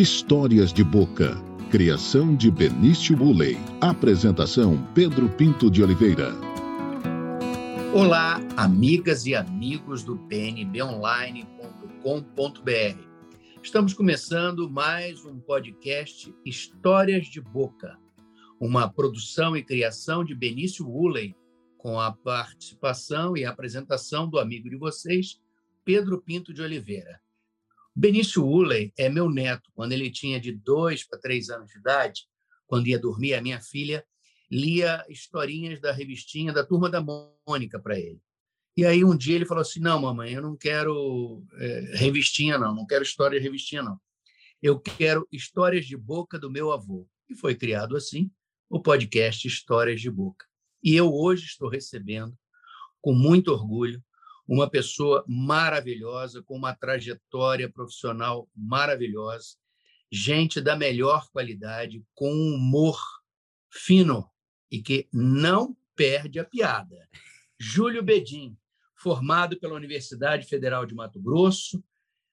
Histórias de Boca. Criação de Benício Bulley. Apresentação Pedro Pinto de Oliveira. Olá, amigas e amigos do pnbonline.com.br. Estamos começando mais um podcast Histórias de Boca, uma produção e criação de Benício Woolley, com a participação e apresentação do amigo de vocês, Pedro Pinto de Oliveira. Benício Ulley é meu neto. Quando ele tinha de dois para três anos de idade, quando ia dormir, a minha filha lia historinhas da revistinha da Turma da Mônica para ele. E aí um dia ele falou assim: Não, mamãe, eu não quero é, revistinha, não, não quero história de revistinha, não. Eu quero histórias de boca do meu avô. E foi criado assim o podcast Histórias de Boca. E eu hoje estou recebendo, com muito orgulho, uma pessoa maravilhosa, com uma trajetória profissional maravilhosa, gente da melhor qualidade, com um humor fino e que não perde a piada. Júlio Bedin, formado pela Universidade Federal de Mato Grosso,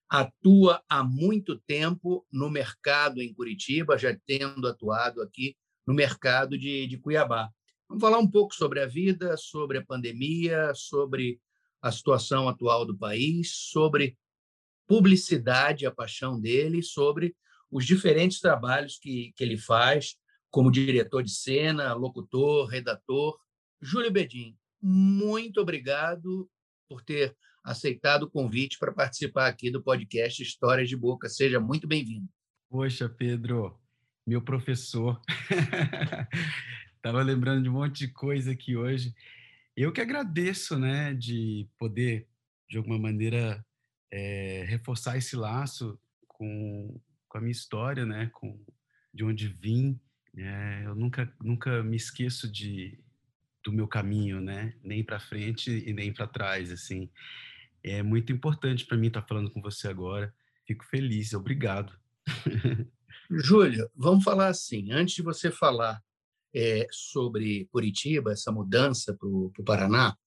atua há muito tempo no mercado em Curitiba, já tendo atuado aqui no mercado de, de Cuiabá. Vamos falar um pouco sobre a vida, sobre a pandemia, sobre a situação atual do país, sobre publicidade, a paixão dele, sobre os diferentes trabalhos que, que ele faz como diretor de cena, locutor, redator. Júlio Bedin, muito obrigado por ter aceitado o convite para participar aqui do podcast Histórias de Boca. Seja muito bem-vindo. Poxa, Pedro, meu professor. Estava lembrando de um monte de coisa aqui hoje. Eu que agradeço, né, de poder, de alguma maneira, é, reforçar esse laço com, com a minha história, né, com de onde vim. É, eu nunca, nunca me esqueço de, do meu caminho, né, nem para frente e nem para trás, assim. É muito importante para mim estar falando com você agora. Fico feliz, obrigado. Júlio, vamos falar assim, antes de você falar é, sobre Curitiba, essa mudança para o Paraná,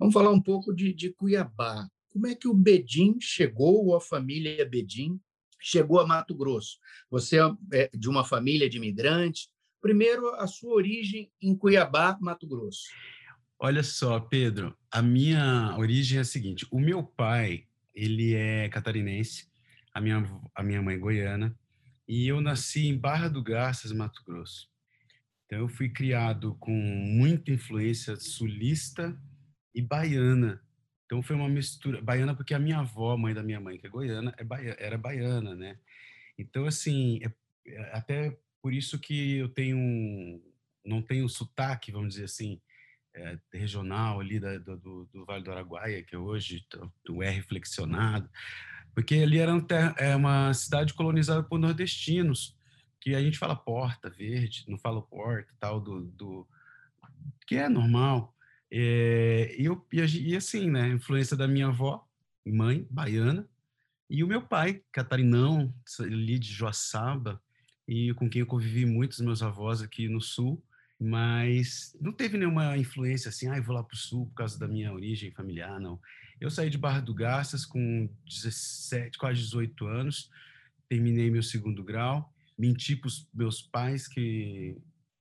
vamos falar um pouco de, de, Cuiabá. Como é que o Bedim chegou, ou a família Bedim chegou a Mato Grosso? Você é de uma família de imigrantes. Primeiro, a sua origem em Cuiabá, Mato Grosso. Olha só, Pedro, a minha origem é a seguinte: o meu pai, ele é catarinense, a minha, a minha mãe é goiana, e eu nasci em Barra do Garças, Mato Grosso. Então, eu fui criado com muita influência sulista e baiana. Então, foi uma mistura. Baiana, porque a minha avó, mãe da minha mãe, que é goiana, é baiana, era baiana, né? Então, assim, é, é até por isso que eu tenho. Não tenho sotaque, vamos dizer assim, é, regional ali da, do, do, Vale do Araguaia, que hoje o R porque ali era um é uma cidade colonizada por nordestinos que a gente fala porta verde, não fala porta, tal, do, do que é normal. É, e, eu, e, assim, né, influência da minha avó, mãe, baiana, e o meu pai, catarinão, ali de Joaçaba, e com quem eu convivi muitos meus avós aqui no sul, mas não teve nenhuma influência assim, ah, eu vou lá para o sul por causa da minha origem familiar, não. Eu saí de Barra do Garças com 17, quase 18 anos, terminei meu segundo grau, menti para os meus pais que,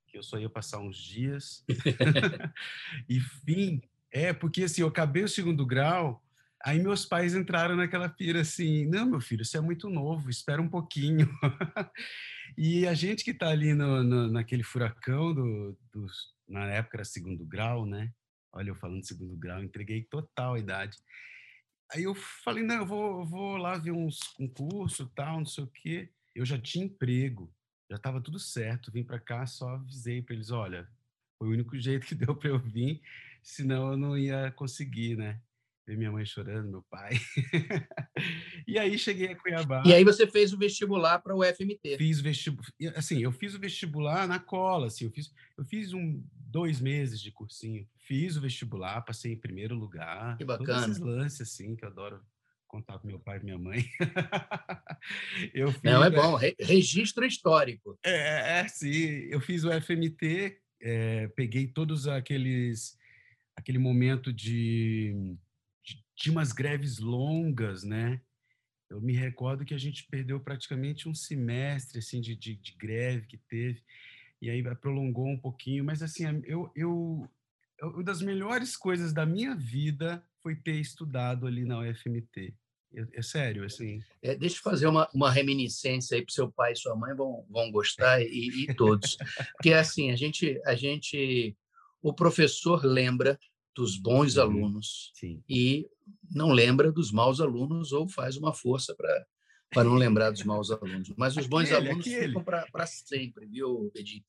que eu só ia passar uns dias. e fim, é, porque assim, eu acabei o segundo grau, aí meus pais entraram naquela pira assim, não, meu filho, você é muito novo, espera um pouquinho. e a gente que está ali no, no, naquele furacão do, do, na época era segundo grau, né? Olha, eu falando segundo grau, entreguei total a idade. Aí eu falei, não, eu vou, vou lá ver uns concurso, tal, não sei o quê eu já tinha emprego, já estava tudo certo. Vim para cá, só avisei para eles: olha, foi o único jeito que deu para eu vir, senão eu não ia conseguir, né? Ver minha mãe chorando, meu pai. e aí cheguei a Cuiabá. E aí você fez o vestibular para o FMT? Fiz o vestibular, assim, eu fiz o vestibular na cola, assim, eu fiz, eu fiz um dois meses de cursinho, fiz o vestibular, passei em primeiro lugar. Que bacana. Todos esses lances assim que eu adoro contar com meu pai e minha mãe. eu fiz, Não, é bom, Re registro histórico. É, é, é, sim. Eu fiz o FMT, é, peguei todos aqueles. aquele momento de, de, de umas greves longas, né? eu me recordo que a gente perdeu praticamente um semestre assim de, de, de greve que teve e aí prolongou um pouquinho, mas assim eu, eu uma das melhores coisas da minha vida foi ter estudado ali na UFMT. É, é sério, assim. É, deixa eu fazer uma, uma reminiscência aí para seu pai e sua mãe vão, vão gostar e, e todos, porque é assim a gente a gente o professor lembra dos bons uhum. alunos Sim. e não lembra dos maus alunos ou faz uma força para para não lembrar dos maus alunos. Mas os bons aquele, alunos aquele. ficam para sempre, viu, Pedinho?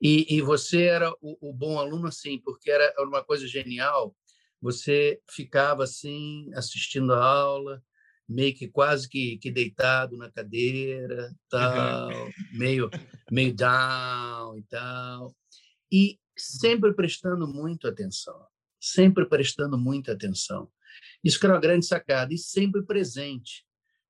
E, e você era o, o, bom aluno, assim, porque era uma coisa genial. Você ficava assim, assistindo a aula, meio que quase que, que deitado na cadeira, tal, uhum. meio, meio down e tal. E sempre prestando muito atenção, sempre prestando muita atenção. Isso que era uma grande sacada, e sempre presente.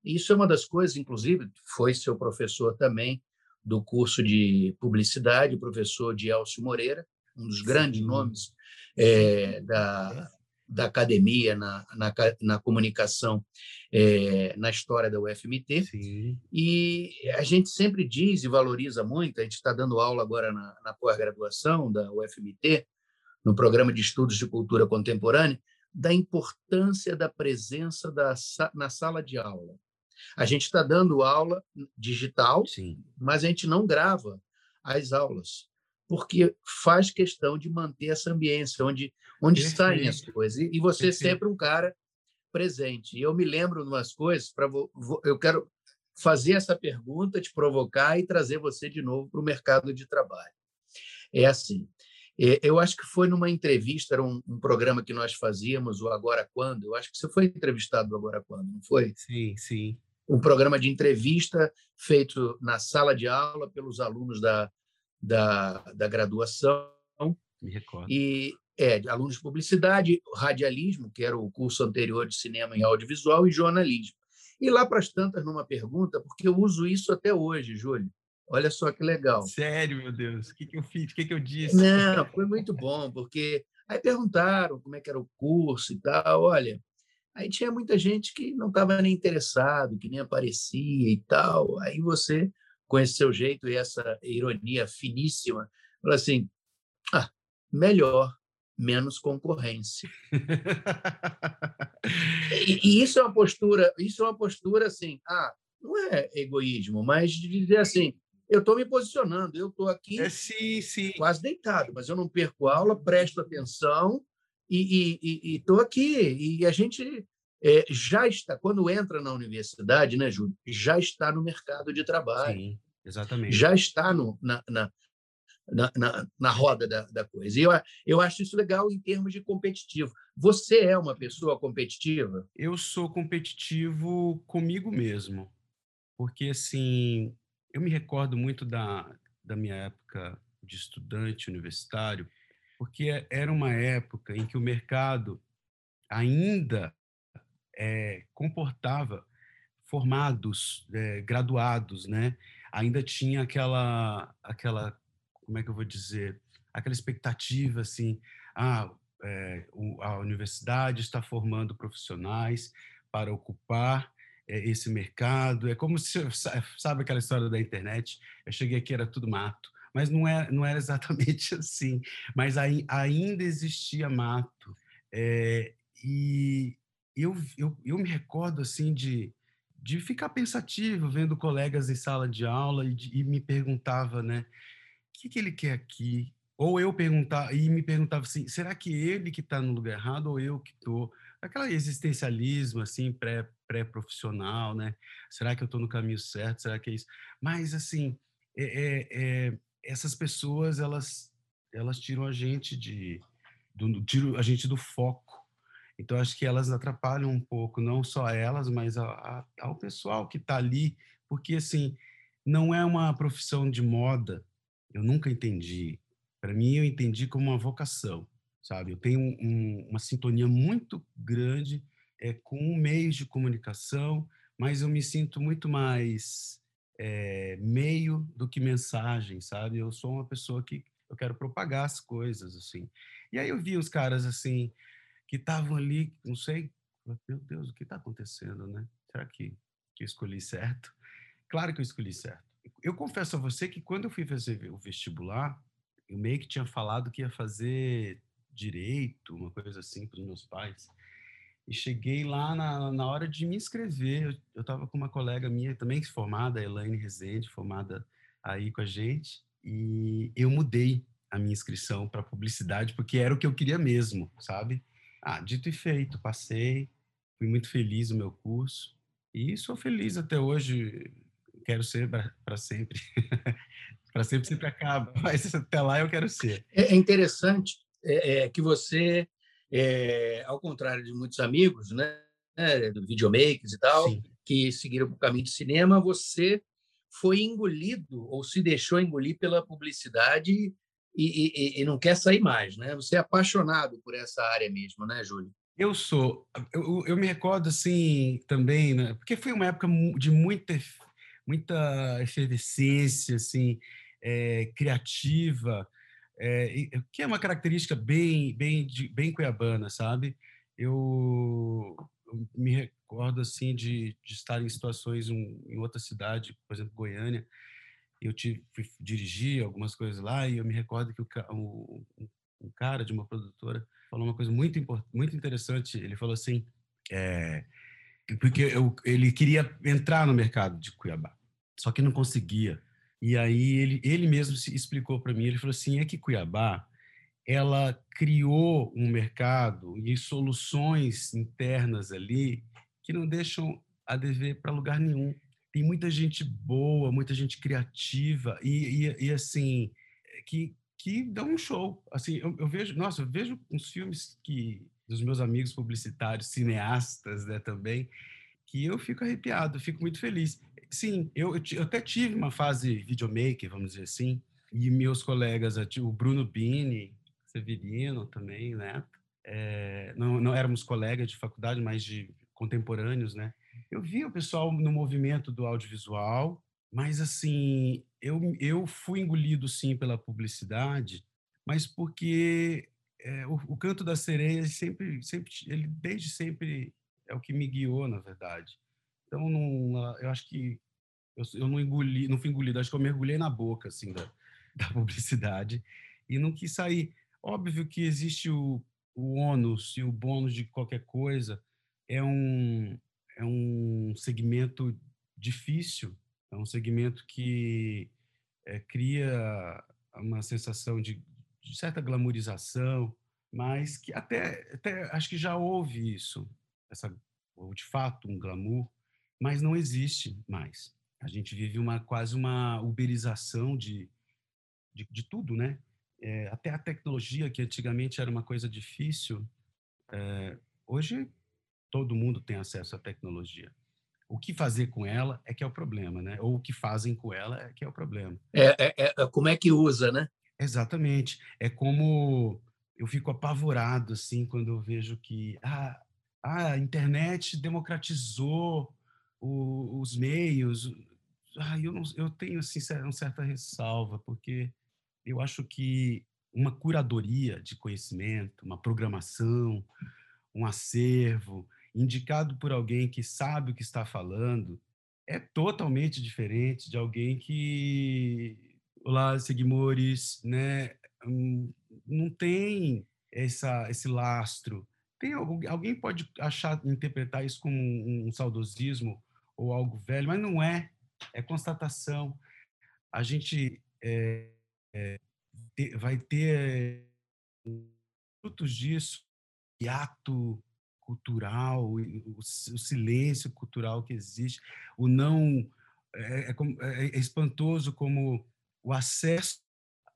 Isso é uma das coisas, inclusive, foi seu professor também do curso de publicidade, professor de Elcio Moreira, um dos grandes Sim. nomes é, da, da academia na, na, na comunicação é, na história da UFMT. Sim. E a gente sempre diz e valoriza muito, a gente está dando aula agora na, na pós-graduação da UFMT, no programa de estudos de cultura contemporânea, da importância da presença da, na sala de aula. A gente está dando aula digital, Sim. mas a gente não grava as aulas, porque faz questão de manter essa ambiência onde, onde saem as coisas. E, você Perfeito. é sempre um cara presente. E eu me lembro de umas coisas, para eu quero fazer essa pergunta, te provocar e trazer você de novo para o mercado de trabalho. É assim, é, eu acho que foi numa entrevista, era um, um, programa que nós fazíamos, o Agora Quando. Eu acho que você foi entrevistado do Agora Quando, não foi? Sim, sim. Um programa de entrevista feito na sala de aula pelos alunos da, da, da graduação. Me recordo. E é, alunos de publicidade, radialismo, que era o curso anterior de cinema e audiovisual, e jornalismo. E lá para as tantas, numa pergunta, porque eu uso isso até hoje, Júlio. Olha só que legal. Sério, meu Deus, o que, que eu fiz? O que, que eu disse? Não, foi muito bom, porque aí perguntaram como é que era o curso e tal. Olha, aí tinha muita gente que não estava nem interessado, que nem aparecia e tal. Aí você, com esse seu jeito e essa ironia finíssima, falou assim: ah, melhor, menos concorrência. e, e, isso é uma postura, isso é uma postura assim, ah, não é egoísmo, mas de dizer assim, eu estou me posicionando, eu estou aqui é, sim, sim. quase deitado, mas eu não perco aula, presto atenção e estou aqui. E a gente é, já está, quando entra na universidade, né, Júlio, já está no mercado de trabalho. Sim, exatamente. Já está no, na, na, na, na, na roda da, da coisa. E eu, eu acho isso legal em termos de competitivo. Você é uma pessoa competitiva? Eu sou competitivo comigo mesmo. Porque, assim, eu me recordo muito da, da minha época de estudante universitário, porque era uma época em que o mercado ainda é, comportava formados, é, graduados, né? Ainda tinha aquela, aquela, como é que eu vou dizer, aquela expectativa assim, ah, é, a universidade está formando profissionais para ocupar é, esse mercado. É como se, sabe aquela história da internet? Eu cheguei aqui, era tudo mato. Mas não, é, não era exatamente assim. Mas aí, ainda existia mato. É, e eu, eu, eu me recordo assim de, de ficar pensativo vendo colegas em sala de aula e, de, e me perguntava, né? Que, que ele quer aqui? Ou eu perguntar e me perguntava assim, será que ele que está no lugar errado ou eu que estou? Aquela existencialismo assim pré pré-profissional, né? Será que eu estou no caminho certo? Será que é isso? Mas assim, é, é, é, essas pessoas elas elas tiram a gente de do, tiram a gente do foco. Então acho que elas atrapalham um pouco, não só elas, mas a, a, ao pessoal que está ali, porque assim não é uma profissão de moda. Eu nunca entendi. Para mim eu entendi como uma vocação, sabe? Eu tenho um, uma sintonia muito grande é, com meios de comunicação, mas eu me sinto muito mais é, meio do que mensagem, sabe? Eu sou uma pessoa que eu quero propagar as coisas, assim. E aí eu vi os caras, assim, que estavam ali, não sei, meu Deus, o que está acontecendo, né? Será que que eu escolhi certo. Claro que eu escolhi certo. Eu confesso a você que quando eu fui fazer o vestibular, eu meio que tinha falado que ia fazer direito, uma coisa assim, para os meus pais. E cheguei lá na, na hora de me inscrever. Eu estava com uma colega minha também formada, Elaine Rezende, formada aí com a gente. E eu mudei a minha inscrição para publicidade porque era o que eu queria mesmo, sabe? Ah, dito e feito, passei, fui muito feliz no meu curso e sou feliz até hoje. Quero ser para sempre. para sempre sempre acaba, mas até lá eu quero ser. É, é interessante é, é, que você, é, ao contrário de muitos amigos, né, né videomakers e tal, Sim. que seguiram o caminho de cinema, você foi engolido ou se deixou engolir pela publicidade e, e, e, não quer sair mais, né? Você é apaixonado por essa área mesmo, né, Júlio? Eu sou. Eu, eu me recordo assim também, né? Porque foi uma época de muita muita efervescência, assim, é, criativa, é, que é uma característica bem bem bem cuiabana, sabe? Eu, eu me recordo assim de, de estar em situações um, em outra cidade, por exemplo, Goiânia. Eu tive, fui dirigir algumas coisas lá e eu me recordo que o, um, um cara de uma produtora falou uma coisa muito muito interessante. Ele falou assim, é, porque eu, ele queria entrar no mercado de Cuiabá, só que não conseguia. E aí ele, ele mesmo se explicou para mim. Ele falou assim, é que Cuiabá ela criou um mercado e soluções internas ali que não deixam a dever para lugar nenhum. Tem muita gente boa, muita gente criativa e, e, e assim que que dá um show. Assim, eu, eu, vejo, nossa, eu vejo uns filmes que dos meus amigos publicitários, cineastas, né, também, que eu fico arrepiado, fico muito feliz. Sim, eu, eu até tive uma fase videomaker, vamos dizer assim, e meus colegas, o Bruno Bini, Severino também, né? É, não, não éramos colegas de faculdade, mas de contemporâneos, né? Eu vi o pessoal no movimento do audiovisual, mas assim, eu, eu fui engolido sim pela publicidade, mas porque é, o, o, canto da sereia sempre, sempre, ele desde sempre é o que me guiou, na verdade. Então, não, eu acho que eu, eu não engoli, não fui engolido, acho que eu mergulhei na boca assim da, da publicidade e não quis sair. Óbvio que existe o, o ônus e o bônus de qualquer coisa. É um, é um segmento difícil, é um segmento que é, cria uma sensação de, de, certa glamorização, mas que até, até acho que já houve isso, essa, de fato um glamour, mas não existe mais. A gente vive uma quase uma uberização de, de, de tudo, né? é, até a tecnologia, que antigamente era uma coisa difícil, é, hoje todo mundo tem acesso à tecnologia. O que fazer com ela é que é o problema, né? Ou o que fazem com ela é que é o problema. É, é, é como é que usa, né? Exatamente. É como eu fico apavorado assim quando eu vejo que ah, a internet democratizou o, os meios. Ah, eu, não, eu tenho assim, uma certa ressalva, porque eu acho que uma curadoria de conhecimento, uma programação, um acervo, indicado por alguém que sabe o que está falando, é totalmente diferente de alguém que, olá, seguimores, né, hum, não tem essa, esse lastro. Tem alguém pode achar, interpretar isso como um, um saudosismo ou algo velho, mas não é. É constatação. A gente é, é, vai ter frutos disso, o ato cultural, o, o, silêncio cultural que existe, o não é, é, é, é, espantoso como o acesso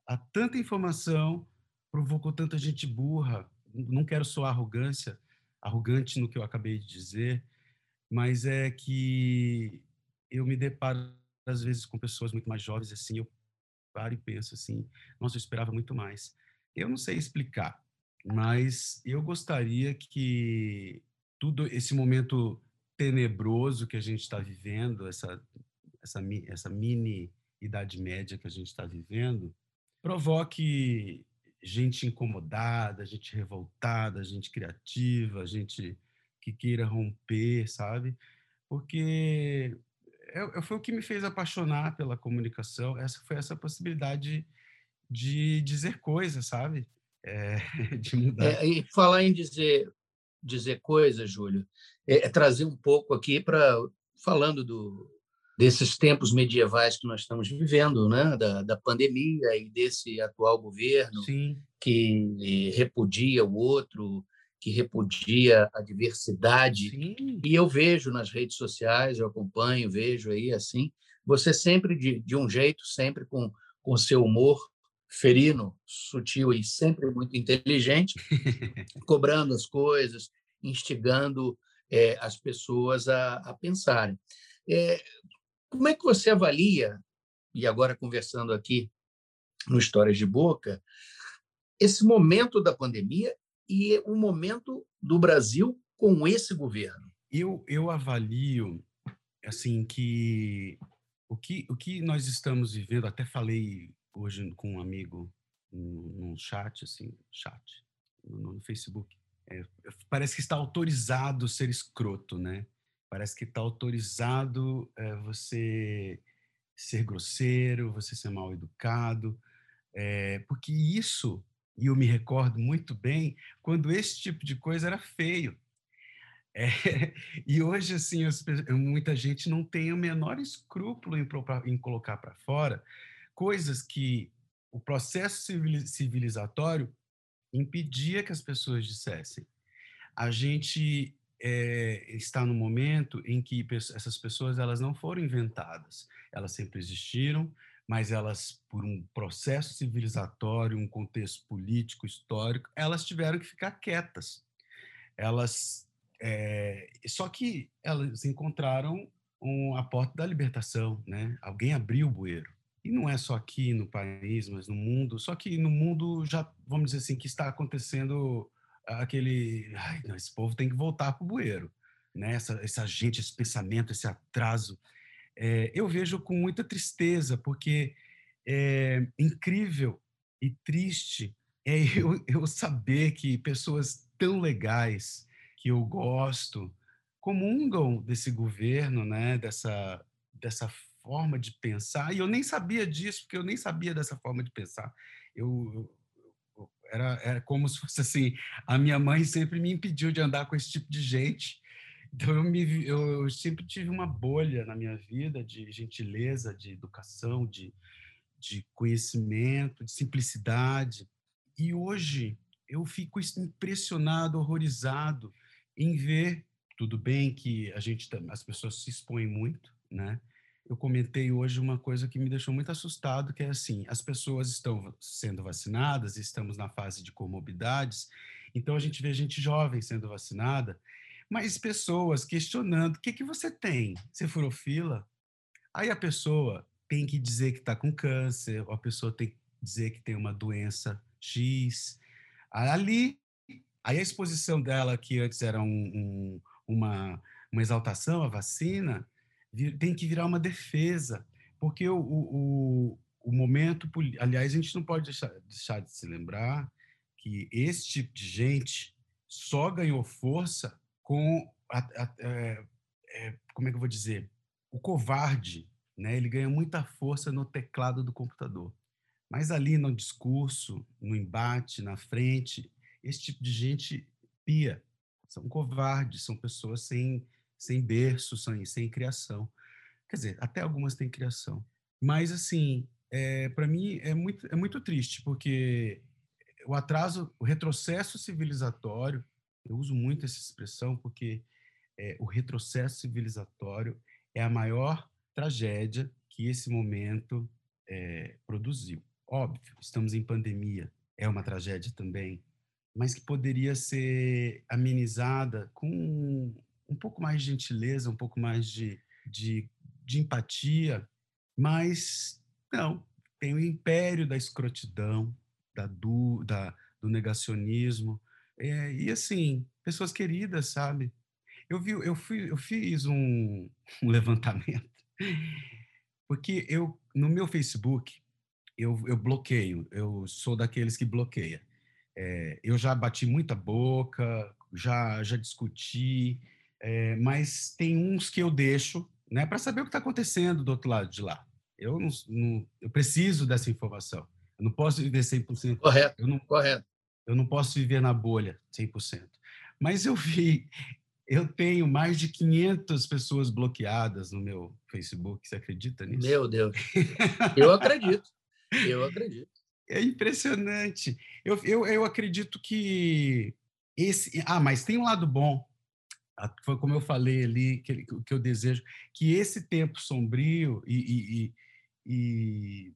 a tanta informação provocou tanta gente burra. Não quero soar arrogância, arrogante no que eu acabei de dizer, mas é que eu me deparo às vezes com pessoas muito mais jovens assim, eu paro e penso assim, nossa, eu esperava muito mais. Eu não sei explicar, mas eu gostaria que tudo esse momento tenebroso que a gente está vivendo, essa, essa, essa mini idade média que a gente está vivendo, provoque gente incomodada, gente revoltada, gente criativa, gente que queira romper, sabe? porque é, foi o que me fez apaixonar pela comunicação. Essa foi essa possibilidade de dizer coisas, sabe? É, de mudar. É, e falar em dizer dizer coisas, Júlio, é, é trazer um pouco aqui para falando do, desses tempos medievais que nós estamos vivendo, né? da, da pandemia e desse atual governo Sim. que repudia o outro, que repudia a diversidade. Sim. E eu vejo nas redes sociais, eu acompanho, vejo aí assim, você sempre de, de um jeito, sempre com com seu humor ferino, sutil e sempre muito inteligente, cobrando as coisas, instigando é, as pessoas a, a pensarem. É, como é que você avalia, e agora conversando aqui no Histórias de Boca, esse momento da pandemia e o momento do Brasil com esse governo? Eu, eu avalio assim que o, que o que nós estamos vivendo, até falei hoje com um amigo num chat, assim, chat, no, no Facebook, é, parece que está autorizado ser escroto, né? Parece que está autorizado é, você ser grosseiro, você ser mal educado, é, porque isso, e eu me recordo muito bem, quando esse tipo de coisa era feio. É, e hoje, assim, as, muita gente não tem o menor escrúpulo em, em colocar para fora coisas que o processo civilizatório impedia que as pessoas dissessem. A gente é, está no momento em que essas pessoas elas não foram inventadas, elas sempre existiram, mas elas por um processo civilizatório, um contexto político, histórico, elas tiveram que ficar quietas. Elas é, só que elas encontraram um, a porta da libertação, né? Alguém abriu o bueiro. E não é só aqui no país, mas no mundo. Só que no mundo já, vamos dizer assim, que está acontecendo aquele. Ai, não, esse povo tem que voltar para o bueiro. Né? Essa, essa gente, esse pensamento, esse atraso. É, eu vejo com muita tristeza, porque é incrível e triste é eu, eu saber que pessoas tão legais que eu gosto comungam desse governo, né? dessa, dessa forma de pensar. E eu nem sabia disso, porque eu nem sabia dessa forma de pensar. Eu, era, era como se fosse assim, a minha mãe sempre me impediu de andar com esse tipo de gente. Então eu, me, eu, eu sempre tive uma bolha na minha vida de gentileza, de educação, de, de conhecimento, de simplicidade. E hoje eu fico impressionado, horrorizado em ver tudo bem que a gente as pessoas se expõem muito, né? Eu comentei hoje uma coisa que me deixou muito assustado, que é assim, as pessoas estão sendo vacinadas, estamos na fase de comorbidades, então a gente vê gente jovem sendo vacinada, mas pessoas questionando, o que, que você tem? Você furou fila? Aí a pessoa tem que dizer que está com câncer, ou a pessoa tem que dizer que tem uma doença X. Ali, aí a exposição dela, que antes era um, um, uma, uma exaltação à vacina, tem que virar uma defesa, porque o, o, o momento, aliás, a gente não pode deixar, deixar de se lembrar que esse tipo de gente só ganhou força com a, a, é, é, como é que eu vou dizer? O covarde né? Ele ganha muita força no teclado do computador. Mas ali no discurso no embate na frente esse tipo de gente pia. São covardes são pessoas sem sem berço, sem, sem criação. Quer dizer, até algumas têm criação. Mas, assim, é, para mim é muito, é muito triste, porque o atraso, o retrocesso civilizatório, eu uso muito essa expressão porque é, o retrocesso civilizatório é a maior tragédia que esse momento é, produziu. Óbvio, estamos em pandemia, é uma tragédia também, mas que poderia ser amenizada com um pouco mais de gentileza, um pouco mais de, de, de empatia, mas não, tem o império da escrotidão, da, do, da, do negacionismo, é, e assim, pessoas queridas, sabe? Eu, vi, eu, fui, eu fiz um, um levantamento, porque eu, no meu Facebook, eu, eu bloqueio, eu sou daqueles que bloqueia. É, eu já bati muita boca, já, já discuti, é, mas tem uns que eu deixo né, para saber o que está acontecendo do outro lado de lá. Eu, não, não, eu preciso dessa informação. Eu não posso viver 100%. Correto, eu não, correto. Eu não posso viver na bolha 100%. Mas eu vi, eu tenho mais de 500 pessoas bloqueadas no meu Facebook. Você acredita nisso? Meu Deus. Eu acredito. Eu acredito. É impressionante. Eu, eu, eu acredito que esse. Ah, mas tem um lado bom. Foi como eu falei ali, que, que eu desejo que esse tempo sombrio e, e, e,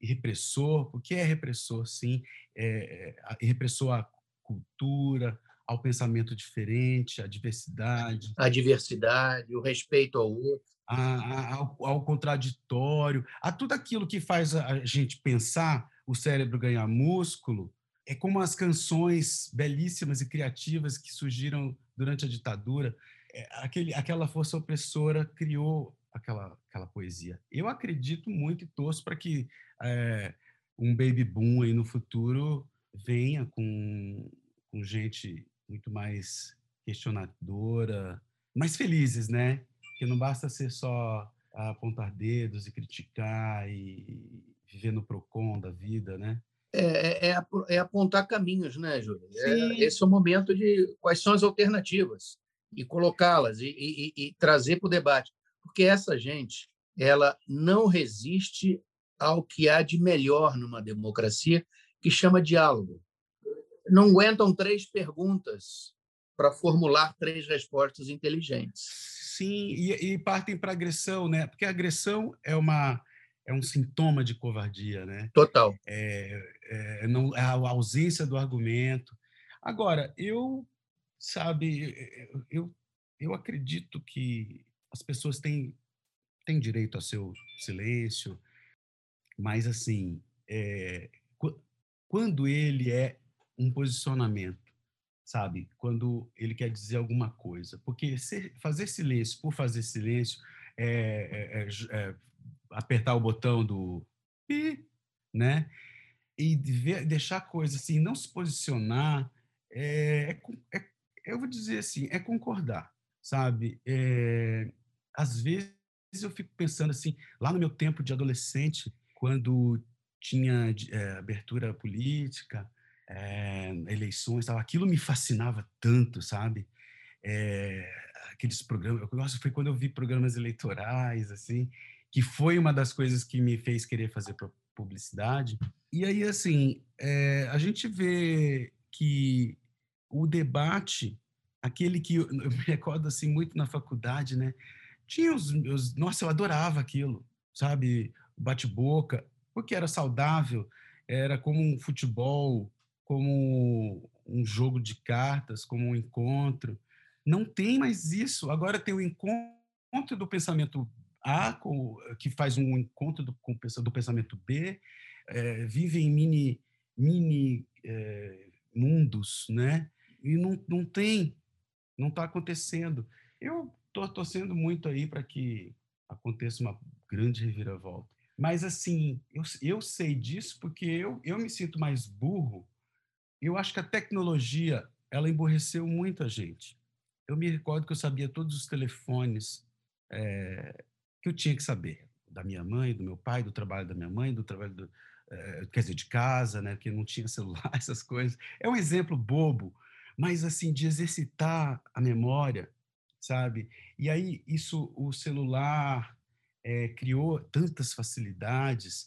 e repressor, porque é repressor, sim, é, é, repressor à cultura, ao pensamento diferente, à diversidade. A diversidade, o respeito ao outro. A, a, ao, ao, contraditório, a tudo aquilo que faz a gente pensar, o cérebro ganhar músculo, é como as canções belíssimas e criativas que surgiram durante a ditadura. É, aquele, aquela força opressora criou aquela, aquela poesia. Eu acredito muito e torço para que é, um baby boom aí no futuro venha com, com gente muito mais questionadora, mais felizes, né? Que não basta ser só apontar dedos e criticar e viver no procon da vida, né? É, é, é, é apontar caminhos, né, Júlio? É, esse é o momento de quais são as alternativas e colocá-las e, e, e trazer para o debate, porque essa gente ela não resiste ao que há de melhor numa democracia, que chama diálogo. Não aguentam três perguntas para formular três respostas inteligentes. Sim, e, e partem para agressão, né? Porque a agressão é uma é um sintoma de covardia, né? Total. É, é, não, a ausência do argumento. Agora, eu, sabe, eu, eu acredito que as pessoas têm, têm direito a seu silêncio, mas, assim, é, quando ele é um posicionamento, sabe? Quando ele quer dizer alguma coisa. Porque ser, fazer silêncio por fazer silêncio é, é, é, apertar o botão do pi, né? E ver, deixar coisa assim, não se posicionar, é, é, é, eu vou dizer assim, é concordar, sabe? É, às vezes eu fico pensando assim, lá no meu tempo de adolescente, quando tinha é, abertura política, é, eleições, tal, aquilo me fascinava tanto, sabe? Aqueles programas, nossa, foi quando eu vi programas eleitorais, assim, que foi uma das coisas que me fez querer fazer publicidade. E aí, assim, é, a gente vê que o debate, aquele que eu, eu me recordo assim muito na faculdade, né? Tinha os, os nossa, eu adorava aquilo, sabe? Bate-boca, porque era saudável, era como um futebol, como um jogo de cartas, como um encontro. Não tem mais isso. Agora tem o encontro do pensamento a, com, que faz um encontro do, com, do pensamento B, é, vive em mini, mini é, mundos, né? E não, não tem, não está acontecendo. Eu estou torcendo muito aí para que aconteça uma grande reviravolta. Mas, assim, eu, eu sei disso porque eu, eu me sinto mais burro. Eu acho que a tecnologia, ela emborreceu muita gente. Eu me recordo que eu sabia todos os telefones é, que eu tinha que saber da minha mãe, do meu pai, do trabalho da minha mãe, do trabalho do, é, quer dizer, de casa, né, que não tinha celular, essas coisas. É um exemplo bobo, mas assim de exercitar a memória, sabe? E aí isso, o celular é, criou tantas facilidades,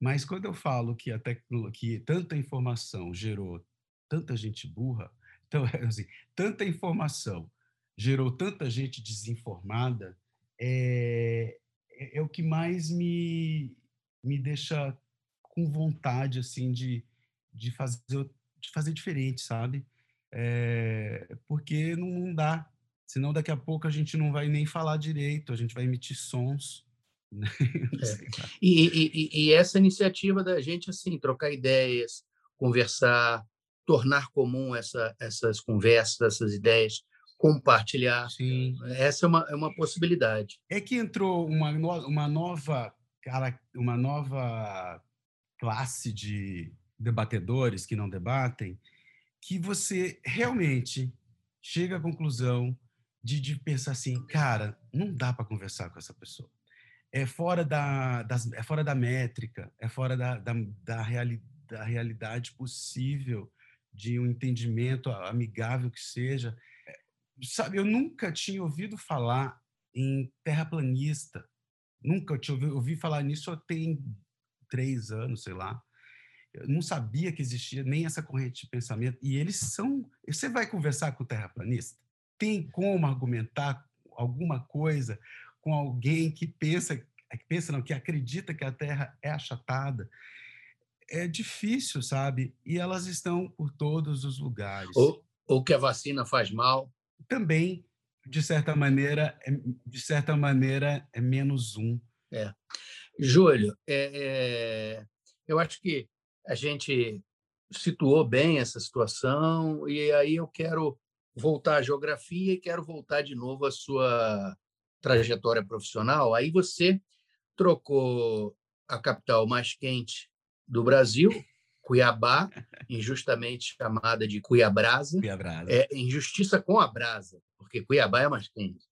mas quando eu falo que a tecnologia, tanta informação gerou tanta gente burra, então assim, tanta informação gerou tanta gente desinformada, é, é, é o que mais me, me deixa com vontade assim de, de, fazer, de fazer diferente, sabe? É, porque não, não dá. Senão daqui a pouco a gente não vai nem falar direito, a gente vai emitir sons. Né? É. E, e, e, essa iniciativa da gente assim trocar ideias, conversar, tornar comum essa, essas conversas, essas ideias, compartilhar. Sim. Essa é uma, é uma possibilidade. É que entrou uma, uma nova cara, uma nova classe de debatedores que não debatem, que você realmente chega à conclusão de, de pensar assim, cara, não dá para conversar com essa pessoa. É fora da, das, é fora da métrica, é fora da, da, da, reali, da realidade possível de um entendimento amigável que seja. Sabe, eu nunca tinha ouvido falar em terraplanista. Nunca tinha ouvido, ouvi falar nisso tem três anos, sei lá. Eu não sabia que existia nem essa corrente de pensamento. E eles são. Você vai conversar com o terraplanista? tem como argumentar alguma coisa com alguém que pensa, que pensa não, que acredita que a Terra é achatada. É difícil, sabe? E elas estão por todos os lugares. Ou, ou que a vacina faz mal. Também, de certa maneira, é, de certa maneira, é menos um. É. Júlio, é, é, eu acho que a gente situou bem essa situação e aí eu quero voltar à geografia e quero voltar de novo à sua trajetória profissional. Aí você trocou a capital mais quente do Brasil, Cuiabá, injustamente chamada de Cuiabrasa. Cuiabrasa. É injustiça com a brasa, porque Cuiabá é mais quente.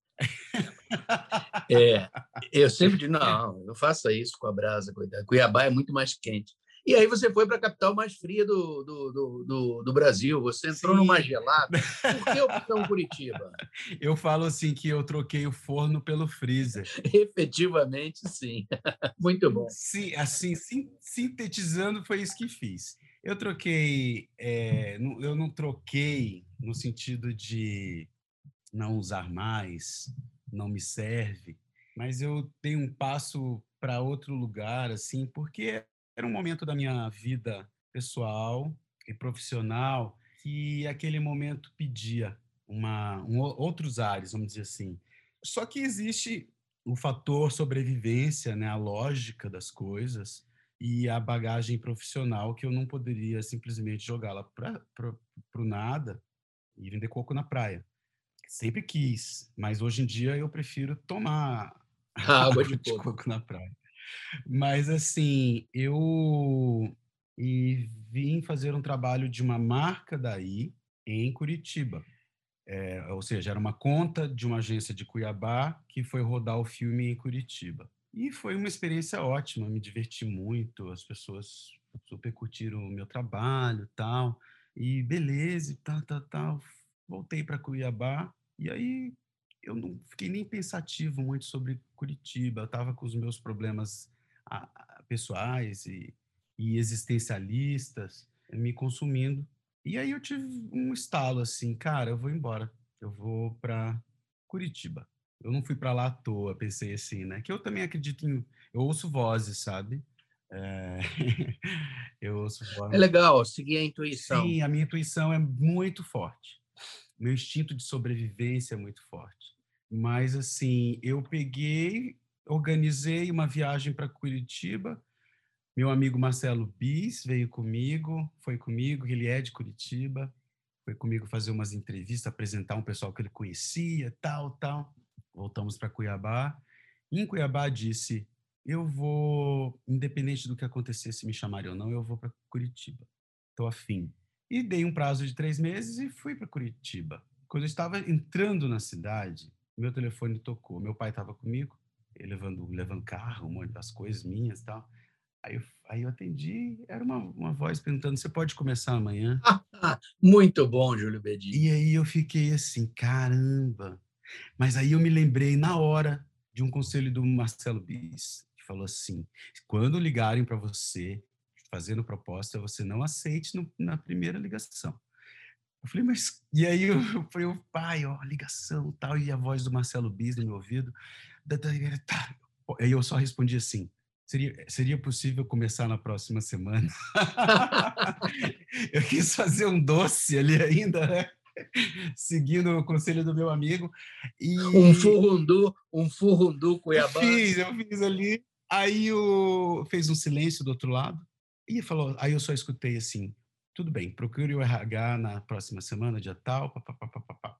é, eu sempre digo, não, não faça isso com a brasa, cuidado. Cuiabá é muito mais quente. E aí você foi para a capital mais fria do, do, do, do, do Brasil, você entrou Sim. numa gelada. Por que opção Curitiba? Eu falo assim que eu troquei o forno pelo freezer. Efetivamente, sim. Muito bom. Sim, assim, sim, sintetizando, foi isso que fiz. Eu troquei, é, eu não troquei no sentido de não usar mais, não me serve, mas eu dei um passo para outro lugar, assim, porque era um momento da minha vida pessoal e profissional que aquele momento pedia uma, um, outros ares, vamos dizer assim. Só que existe o fator sobrevivência, né, a lógica das coisas e a bagagem profissional que eu não poderia simplesmente jogá-la para o nada e vender coco na praia. Sempre quis, mas hoje em dia eu prefiro tomar água de, de coco. coco na praia. Mas, assim, eu e vim fazer um trabalho de uma marca daí em Curitiba. É, ou seja, era uma conta de uma agência de Cuiabá que foi rodar o filme em Curitiba. E foi uma experiência ótima, me diverti muito, as pessoas super curtiram o meu trabalho tal. E beleza, tal, tal, tal. Voltei para Cuiabá e aí eu não fiquei nem pensativo muito sobre Curitiba. Eu estava com os meus problemas pessoais e, e existencialistas me consumindo. E aí eu tive um estalo assim, cara, eu vou embora. Eu vou para Curitiba. Eu não fui para lá à toa, pensei assim, né? Que eu também acredito em. Eu ouço vozes, sabe? É... eu ouço vozes. É legal, seguir a intuição. Sim, a minha intuição é muito forte. Meu instinto de sobrevivência é muito forte. Mas, assim, eu peguei, organizei uma viagem para Curitiba. Meu amigo Marcelo Bis veio comigo, foi comigo, ele é de Curitiba, foi comigo fazer umas entrevistas, apresentar um pessoal que ele conhecia, tal, tal. Voltamos para Cuiabá. Em Cuiabá disse: "Eu vou, independente do que acontecer, se me chamarem ou não, eu vou para Curitiba. Estou afim." E dei um prazo de três meses e fui para Curitiba. Quando eu estava entrando na cidade, meu telefone tocou. Meu pai estava comigo levando, levando carro, um monte das coisas minhas e tal. Aí eu, aí eu atendi, era uma, uma voz perguntando: você pode começar amanhã? Muito bom, Júlio Bedin. E aí eu fiquei assim: caramba. Mas aí eu me lembrei na hora de um conselho do Marcelo Bis, que falou assim: quando ligarem para você fazendo proposta, você não aceite no, na primeira ligação. Eu falei, mas. E aí eu, eu falei, pai, ó, ligação tal, e a voz do Marcelo Bis no meu ouvido. Tá. Aí eu só respondi assim: seria, seria possível começar na próxima semana? eu quis fazer um doce ali ainda, né? Seguindo o conselho do meu amigo. E... Um furundu, um furundu Cuiabá. Eu fiz, eu fiz ali. Aí o... fez um silêncio do outro lado e falou. Aí eu só escutei assim: tudo bem, procure o RH na próxima semana, dia tal, papapá.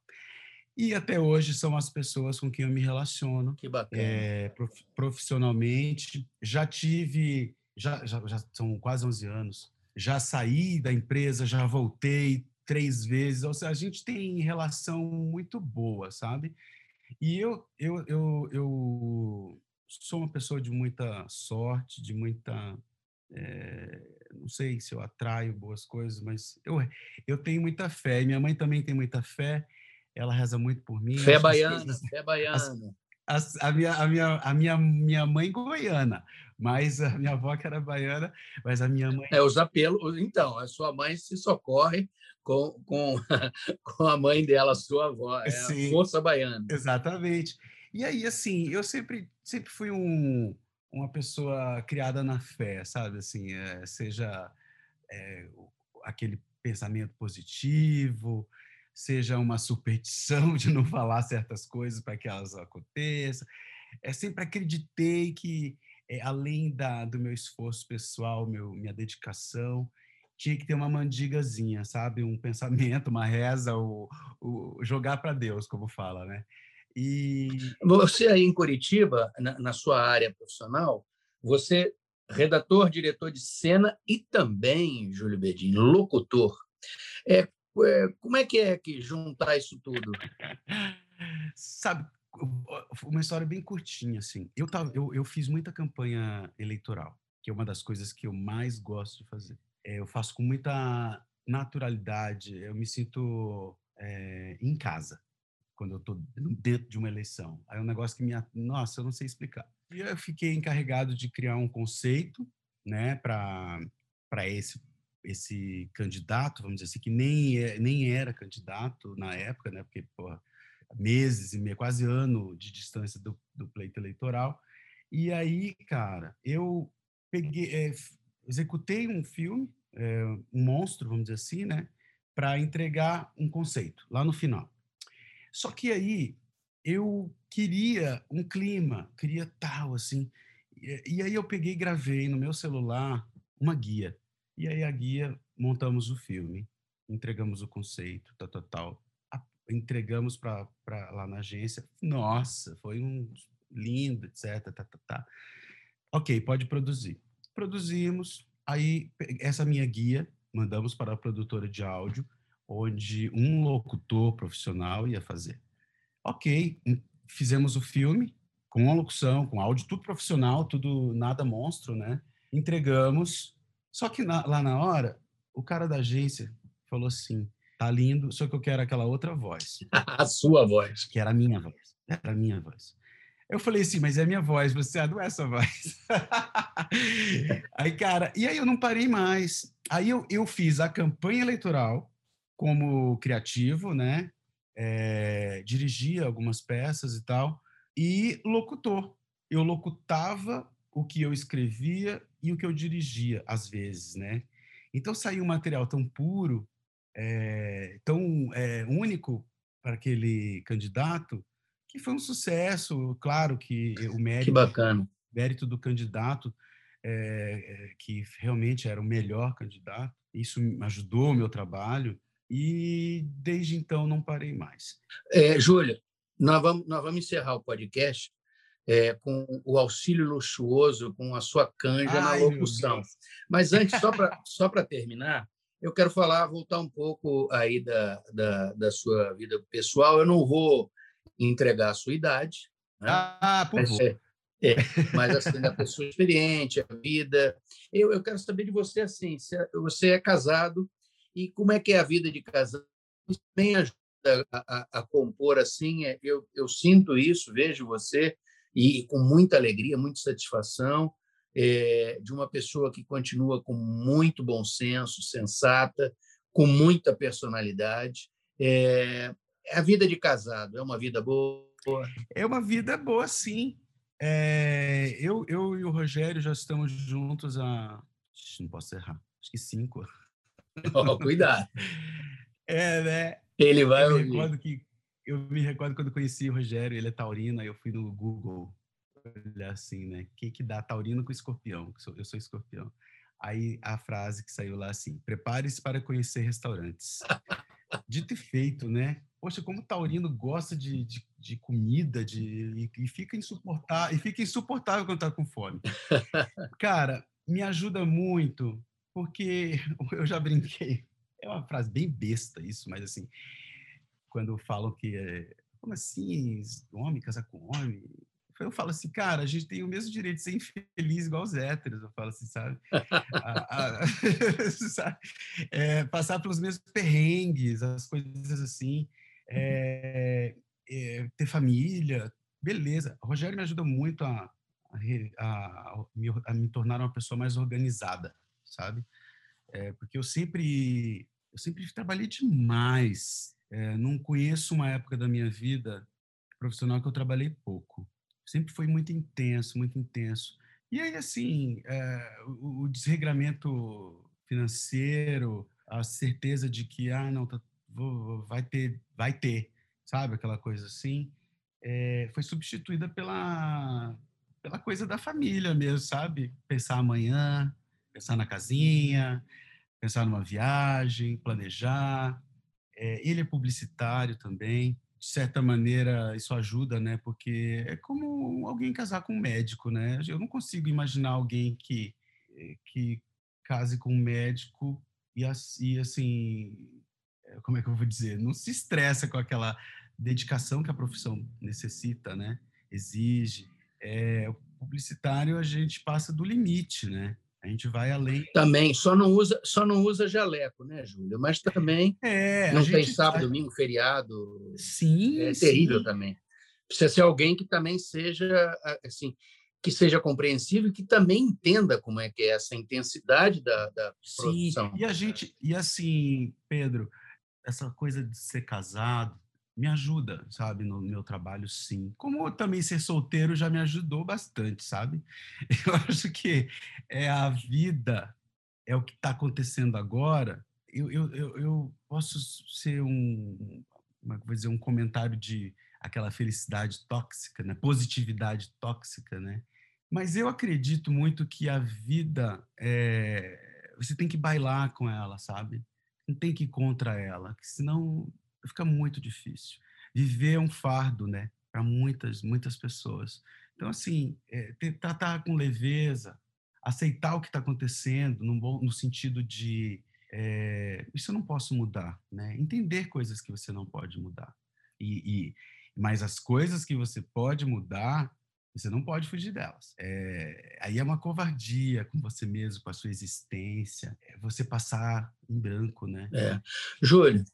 E até hoje são as pessoas com quem eu me relaciono. Que bacana. É, profissionalmente. Já tive, já, já, já são quase 11 anos. Já saí da empresa, já voltei, três vezes. Ou seja, a gente tem relação muito boa, sabe? E eu, eu, eu, eu sou uma pessoa de muita sorte, de muita. É, não sei se eu atraio boas coisas, mas eu, eu tenho muita fé. E minha mãe também tem muita fé. Ela reza muito por mim. Fé baiana, as, fé baiana. As, a, minha, a, minha, a minha, minha mãe goiana, mas a minha avó que era baiana, mas a minha mãe... É, os apelos... Então, a sua mãe se socorre com, com, com a mãe dela, a sua avó, é Sim, a força baiana. Exatamente. E aí, assim, eu sempre, sempre fui um, uma pessoa criada na fé, sabe? Assim, é, seja é, aquele pensamento positivo, seja uma superstição de não falar certas coisas para que elas aconteçam. É sempre acreditei que é, além da, do meu esforço pessoal, meu, minha dedicação, tinha que ter uma mandigazinha, sabe? Um pensamento, uma reza, o, o jogar para Deus, como fala, né? E você aí em Curitiba, na, na sua área profissional, você redator, diretor de cena e também, Júlio Bedin, locutor. É, é, como é que é que juntar isso tudo? Sabe, uma história bem curtinha, assim. Eu, tava, eu, eu fiz muita campanha eleitoral, que é uma das coisas que eu mais gosto de fazer. É, eu faço com muita naturalidade, eu me sinto é, em casa quando eu estou dentro de uma eleição. Aí é um negócio que me... Nossa, eu não sei explicar. E eu fiquei encarregado de criar um conceito né, para esse esse candidato, vamos dizer assim, que nem, é, nem era candidato na época, né? Porque, porra, meses e meio, quase ano de distância do, do pleito eleitoral. E aí, cara, eu peguei, é, executei um filme, é, um monstro, vamos dizer assim, né, para entregar um conceito lá no final. Só que aí eu queria um clima, queria tal assim. E, aí eu peguei e gravei no meu celular uma guia. E aí a guia montamos o filme, entregamos o conceito, tal, tal, tal entregamos para lá na agência. Nossa, foi um lindo, etc. Tá, tá, tá. Ok, pode produzir. Produzimos. Aí, essa minha guia, mandamos para a produtora de áudio, onde um locutor profissional ia fazer. Ok, fizemos o filme com a locução, com áudio, tudo profissional, tudo nada monstro, né? Entregamos. Só que na, lá na hora, o cara da agência falou assim: Tá lindo, só que eu quero aquela outra voz. a sua voz. Que era a minha voz. Era a minha voz. Eu falei assim, mas é a minha voz, você ah, não é essa voz. aí, cara, e aí eu não parei mais. Aí eu, eu fiz a campanha eleitoral como criativo, né? É, dirigia algumas peças e tal, e locutor. Eu locutava o que eu escrevia e o que eu dirigia, às vezes, né? Então saiu um material tão puro é, tão é, único para aquele candidato que foi um sucesso. Claro que o mérito, que mérito do candidato, é, que realmente era o melhor candidato, isso ajudou o meu trabalho e desde então não parei mais. É, Júlia, nós vamos, nós vamos encerrar o podcast é, com o auxílio luxuoso, com a sua canja Ai, na locução. Mas antes, só para só terminar, eu quero falar, voltar um pouco aí da, da, da sua vida pessoal. Eu não vou entregar a sua idade. Né? Ah, por favor. É, é, mas assim, da pessoa experiente, a vida. Eu, eu quero saber de você assim, se você é casado e como é que é a vida de casado? Também ajuda a, a, a, compor assim. É, eu, eu sinto isso, vejo você e, e com muita alegria, muita satisfação é, de uma pessoa que continua com muito bom senso, sensata, com muita personalidade. É, a vida de casado é uma vida boa? É uma vida boa, sim. É, eu, eu e o Rogério já estamos juntos há. Não posso errar, acho que cinco. Oh, cuidado. É, né? Ele vai eu me recordo que Eu me recordo quando conheci o Rogério, ele é taurino, aí eu fui no Google olhar assim, né? O que, que dá taurino com escorpião? Eu sou escorpião. Aí a frase que saiu lá assim: prepare-se para conhecer restaurantes. Dito e feito, né? Poxa, como o taurino gosta de, de, de comida de, e, e, fica insuportável, e fica insuportável quando tá com fome. Cara, me ajuda muito, porque eu já brinquei. é uma frase bem besta isso, mas assim, quando falam que é, como assim, homem casar com homem? Eu falo assim, cara, a gente tem o mesmo direito de ser infeliz igual os héteros, eu falo assim, sabe? a, a? É, passar pelos mesmos perrengues, as coisas assim, é, é, ter família, beleza. O Rogério me ajuda muito a, a, a me tornar uma pessoa mais organizada, sabe? É, porque eu sempre, eu sempre trabalhei demais. É, não conheço uma época da minha vida profissional que eu trabalhei pouco. Sempre foi muito intenso, muito intenso. E aí, assim, é, o, o, desregramento financeiro, a certeza de que, ah, não, tá, vou, vai ter, vai ter, sabe? Aquela coisa assim, é, foi substituída pela, pela coisa da família mesmo, sabe? Pensar amanhã, pensar na casinha, pensar numa viagem, planejar. É, ele é publicitário também. De certa maneira, isso ajuda, né? Porque é como alguém casar com um médico, né? Eu não consigo imaginar alguém que, que case com um médico e, assim, é, como é que eu vou dizer? Não se estressa com aquela dedicação que a profissão necessita, né? Exige. É, o publicitário, a gente passa do limite, né? A gente vai além. Também, só não usa, só não usa jaleco, né, Júlio? Mas também é, não tem sábado, vai... domingo, feriado. Sim. É terrível sim. também. Precisa ser alguém que também seja assim, que seja compreensível e que também entenda como é que é essa intensidade da, da produção. Sim. E a gente, e assim, Pedro, essa coisa de ser casado, me ajuda, sabe, no meu trabalho, sim. Como também ser solteiro já me ajudou bastante, sabe? Eu acho que é a vida, é o que está acontecendo agora. Eu, eu, eu, eu, posso ser um, como é que vou dizer, um comentário de aquela felicidade tóxica, né? Positividade tóxica, né? Mas eu acredito muito que a vida é, você tem que bailar com ela, sabe? Não tem que ir contra ela, senão fica muito difícil. Viver é um fardo, né? Para muitas, muitas pessoas. Então, assim, é, tratar com leveza, aceitar o que está acontecendo, no, bom, no sentido de é, isso eu não posso mudar, né? Entender coisas que você não pode mudar. E, e, mas as coisas que você pode mudar, você não pode fugir delas. É, aí é uma covardia com você mesmo, com a sua existência. É você passar em branco, né? É. Júlio,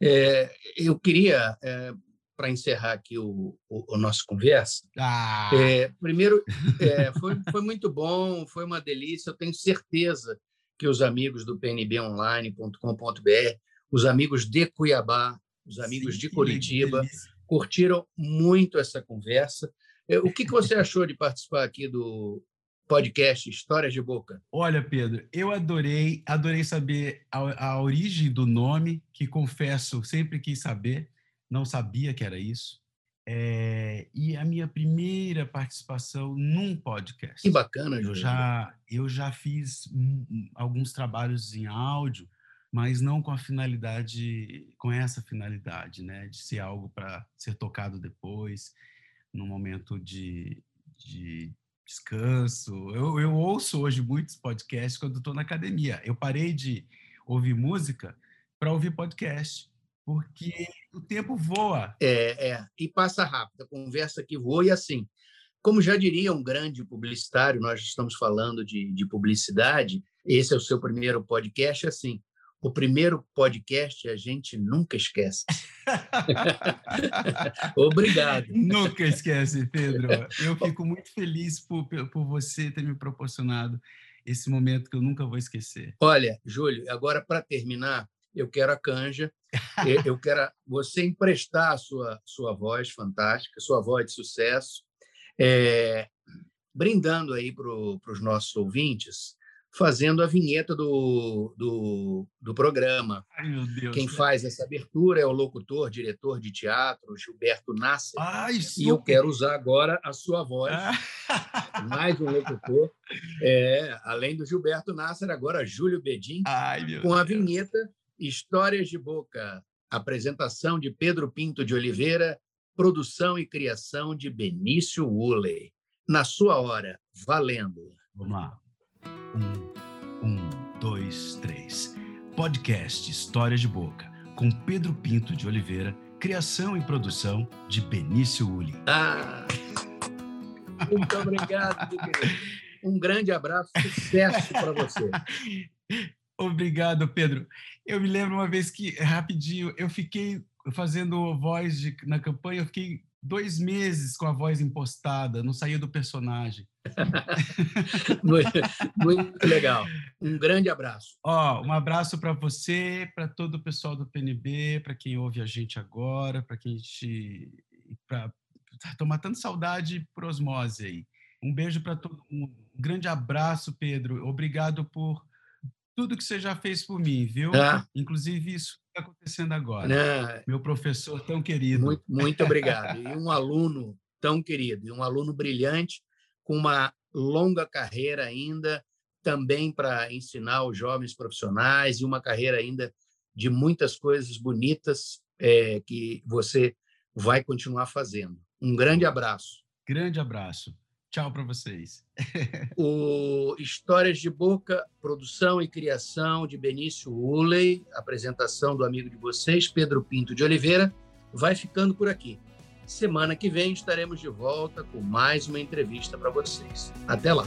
é, eu queria, é, para encerrar aqui o, o, o nossa conversa, ah. é, primeiro, foi, foi muito bom, foi uma delícia. Eu tenho certeza que os amigos do pnbonline.com.br, os amigos de Cuiabá, os amigos Sim, de Curitiba, curtiram muito essa conversa. O que, que você achou de participar aqui do, podcast Histórias de Boca? Olha, Pedro, eu adorei, adorei saber a, a origem do nome, que confesso, sempre quis saber, não sabia que era isso. É, e a minha primeira participação num podcast. Que bacana, eu já Eu já fiz alguns trabalhos em áudio, mas não com a finalidade, com essa finalidade, né, de ser algo para ser tocado depois, no momento de, de descanso. Eu, eu ouço hoje muitos podcasts quando estou na academia. Eu parei de ouvir música para ouvir podcast, porque o tempo voa. É, é, e passa rápido. A conversa que voa e assim. Como já diria um grande publicitário, nós estamos falando de, de publicidade, esse é o seu primeiro podcast, assim, o primeiro podcast a gente nunca esquece. Obrigado. Nunca esquece, Pedro. Eu fico muito feliz por, por você ter me proporcionado esse momento que eu nunca vou esquecer. Olha, Júlio, agora para terminar, eu quero a canja, eu quero você emprestar a sua, sua voz fantástica, sua voz de sucesso, é, brindando aí para os nossos ouvintes fazendo a vinheta do, do, do programa. Ai, Deus. Quem faz essa abertura é o locutor, diretor de teatro, Gilberto Nasser. Ai, e eu quero usar agora a sua voz, ah. mais um locutor. É, além do Gilberto Nasser, agora Júlio Bedin, Ai, com a vinheta Histórias de Boca. Apresentação de Pedro Pinto de Oliveira, produção e criação de Benício Woolley. Na sua hora, valendo. Vamos lá. Um. Podcast Histórias de Boca, com Pedro Pinto de Oliveira, criação e produção de Benício Uli. Ah, muito obrigado, querido. Um grande abraço, sucesso para você. Obrigado, Pedro. Eu me lembro uma vez que, rapidinho, eu fiquei fazendo voz de, na campanha, eu fiquei dois meses com a voz impostada, não saía do personagem. muito, muito, legal. Um grande abraço. Ó, um abraço para você, para todo o pessoal do PNB, para quem ouve a gente agora, para quem te. Pra, tô matando saudade por osmose aí. Um beijo para todo mundo. Um grande abraço, Pedro. Obrigado por tudo que você já fez por mim, viu? É. Inclusive isso está acontecendo agora. É. Meu professor tão querido. Muito, muito obrigado. e um aluno tão querido, e um aluno brilhante, com uma longa carreira ainda, também para ensinar os jovens profissionais, e uma carreira ainda de muitas coisas bonitas é, que você vai continuar fazendo. Um grande abraço. Grande abraço. Tchau para vocês. o Histórias de Boca, produção e criação de Benício Uley, apresentação do amigo de vocês, Pedro Pinto de Oliveira, vai ficando por aqui. Semana que vem estaremos de volta com mais uma entrevista para vocês. Até lá.